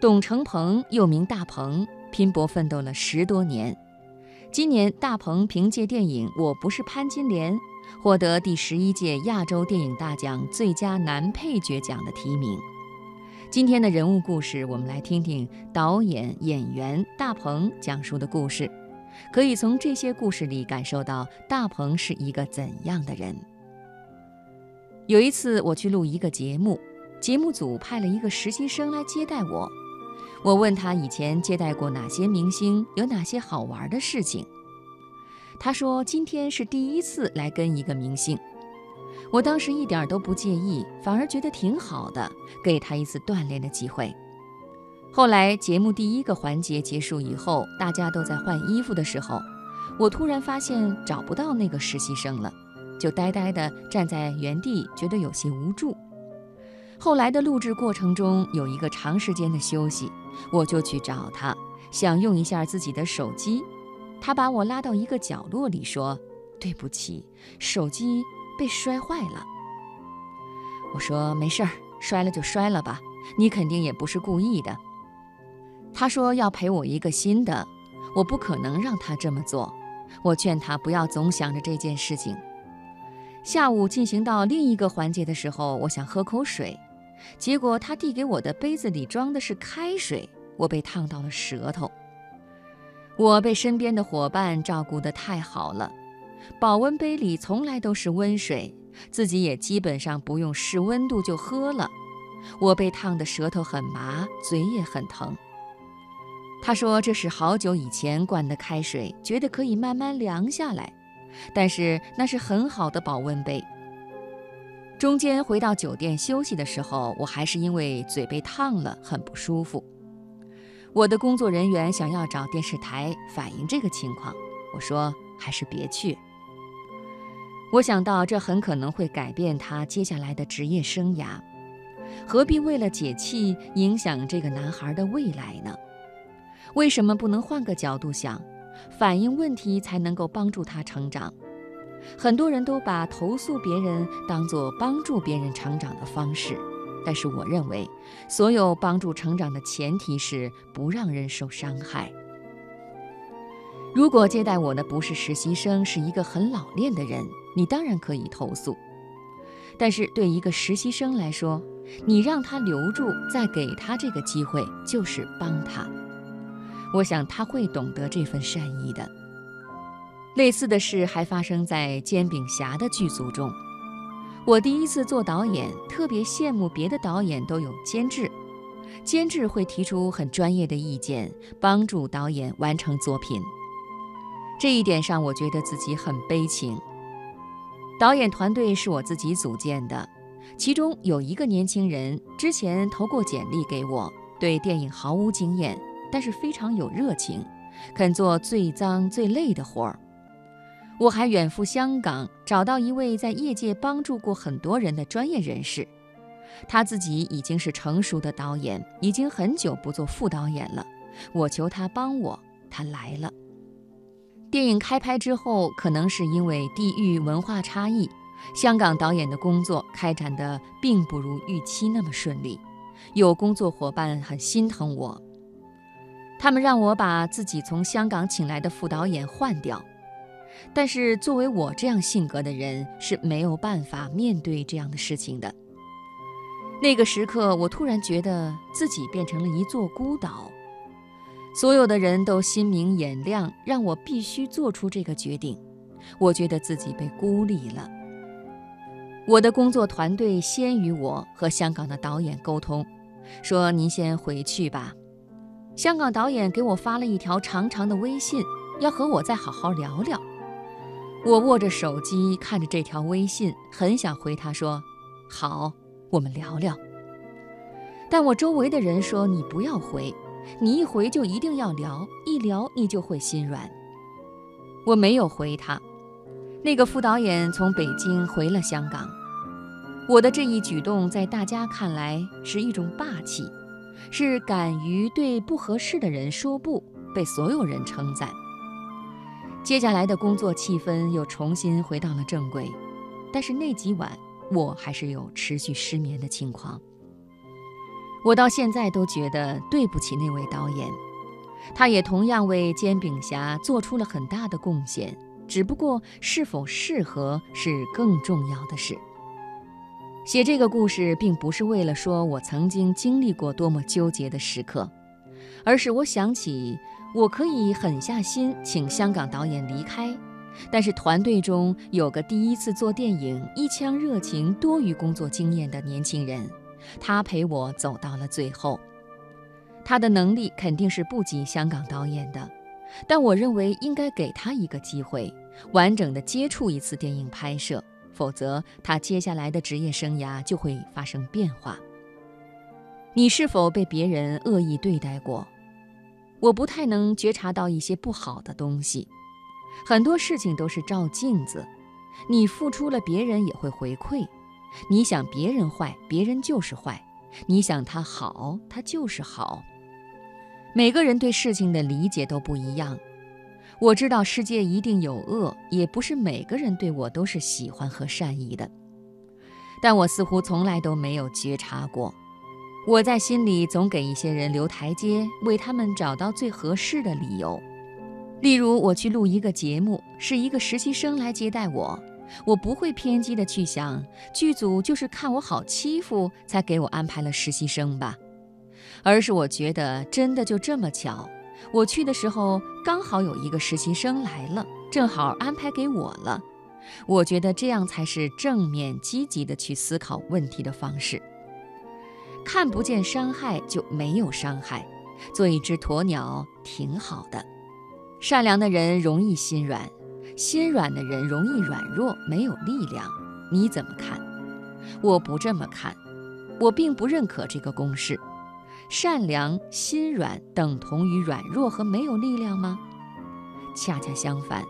董成鹏又名大鹏，拼搏奋斗了十多年。今年，大鹏凭借电影《我不是潘金莲》获得第十一届亚洲电影大奖最佳男配角奖的提名。今天的人物故事，我们来听听导演、演员大鹏讲述的故事，可以从这些故事里感受到大鹏是一个怎样的人。有一次，我去录一个节目，节目组派了一个实习生来接待我。我问他以前接待过哪些明星，有哪些好玩的事情。他说今天是第一次来跟一个明星。我当时一点都不介意，反而觉得挺好的，给他一次锻炼的机会。后来节目第一个环节结束以后，大家都在换衣服的时候，我突然发现找不到那个实习生了，就呆呆地站在原地，觉得有些无助。后来的录制过程中有一个长时间的休息，我就去找他，想用一下自己的手机。他把我拉到一个角落里说：“对不起，手机被摔坏了。”我说：“没事儿，摔了就摔了吧，你肯定也不是故意的。”他说要赔我一个新的，我不可能让他这么做。我劝他不要总想着这件事情。下午进行到另一个环节的时候，我想喝口水。结果他递给我的杯子里装的是开水，我被烫到了舌头。我被身边的伙伴照顾得太好了，保温杯里从来都是温水，自己也基本上不用试温度就喝了。我被烫的舌头很麻，嘴也很疼。他说这是好久以前灌的开水，觉得可以慢慢凉下来，但是那是很好的保温杯。中间回到酒店休息的时候，我还是因为嘴被烫了，很不舒服。我的工作人员想要找电视台反映这个情况，我说还是别去。我想到这很可能会改变他接下来的职业生涯，何必为了解气影响这个男孩的未来呢？为什么不能换个角度想，反映问题才能够帮助他成长？很多人都把投诉别人当作帮助别人成长的方式，但是我认为，所有帮助成长的前提是不让人受伤害。如果接待我的不是实习生，是一个很老练的人，你当然可以投诉。但是对一个实习生来说，你让他留住，再给他这个机会，就是帮他。我想他会懂得这份善意的。类似的事还发生在《煎饼侠》的剧组中。我第一次做导演，特别羡慕别的导演都有监制，监制会提出很专业的意见，帮助导演完成作品。这一点上，我觉得自己很悲情。导演团队是我自己组建的，其中有一个年轻人之前投过简历给我，对电影毫无经验，但是非常有热情，肯做最脏最累的活儿。我还远赴香港，找到一位在业界帮助过很多人的专业人士。他自己已经是成熟的导演，已经很久不做副导演了。我求他帮我，他来了。电影开拍之后，可能是因为地域文化差异，香港导演的工作开展的并不如预期那么顺利。有工作伙伴很心疼我，他们让我把自己从香港请来的副导演换掉。但是作为我这样性格的人是没有办法面对这样的事情的。那个时刻，我突然觉得自己变成了一座孤岛，所有的人都心明眼亮，让我必须做出这个决定。我觉得自己被孤立了。我的工作团队先与我和香港的导演沟通，说：“您先回去吧。”香港导演给我发了一条长长的微信，要和我再好好聊聊。我握着手机，看着这条微信，很想回他说：“好，我们聊聊。”但我周围的人说：“你不要回，你一回就一定要聊，一聊你就会心软。”我没有回他。那个副导演从北京回了香港。我的这一举动在大家看来是一种霸气，是敢于对不合适的人说不，被所有人称赞。接下来的工作气氛又重新回到了正轨，但是那几晚我还是有持续失眠的情况。我到现在都觉得对不起那位导演，他也同样为《煎饼侠》做出了很大的贡献，只不过是否适合是更重要的事。写这个故事，并不是为了说我曾经经历过多么纠结的时刻，而是我想起我可以狠下心请香港导演离开，但是团队中有个第一次做电影、一腔热情多于工作经验的年轻人，他陪我走到了最后。他的能力肯定是不及香港导演的，但我认为应该给他一个机会，完整的接触一次电影拍摄。否则，他接下来的职业生涯就会发生变化。你是否被别人恶意对待过？我不太能觉察到一些不好的东西。很多事情都是照镜子，你付出了，别人也会回馈。你想别人坏，别人就是坏；你想他好，他就是好。每个人对事情的理解都不一样。我知道世界一定有恶，也不是每个人对我都是喜欢和善意的，但我似乎从来都没有觉察过。我在心里总给一些人留台阶，为他们找到最合适的理由。例如，我去录一个节目，是一个实习生来接待我，我不会偏激的去想剧组就是看我好欺负才给我安排了实习生吧，而是我觉得真的就这么巧。我去的时候刚好有一个实习生来了，正好安排给我了。我觉得这样才是正面积极的去思考问题的方式。看不见伤害就没有伤害，做一只鸵鸟挺好的。善良的人容易心软，心软的人容易软弱，没有力量。你怎么看？我不这么看，我并不认可这个公式。善良、心软等同于软弱和没有力量吗？恰恰相反，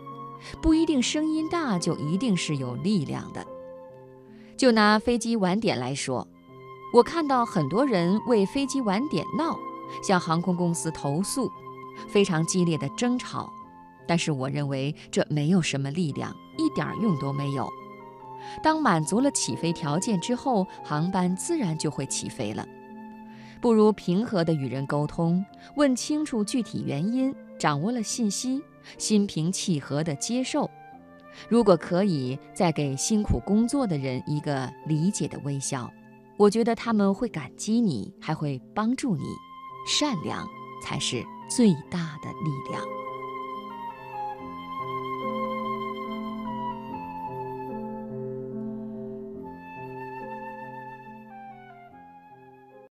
不一定声音大就一定是有力量的。就拿飞机晚点来说，我看到很多人为飞机晚点闹，向航空公司投诉，非常激烈的争吵。但是我认为这没有什么力量，一点用都没有。当满足了起飞条件之后，航班自然就会起飞了。不如平和地与人沟通，问清楚具体原因，掌握了信息，心平气和地接受。如果可以，再给辛苦工作的人一个理解的微笑，我觉得他们会感激你，还会帮助你。善良才是最大的力量。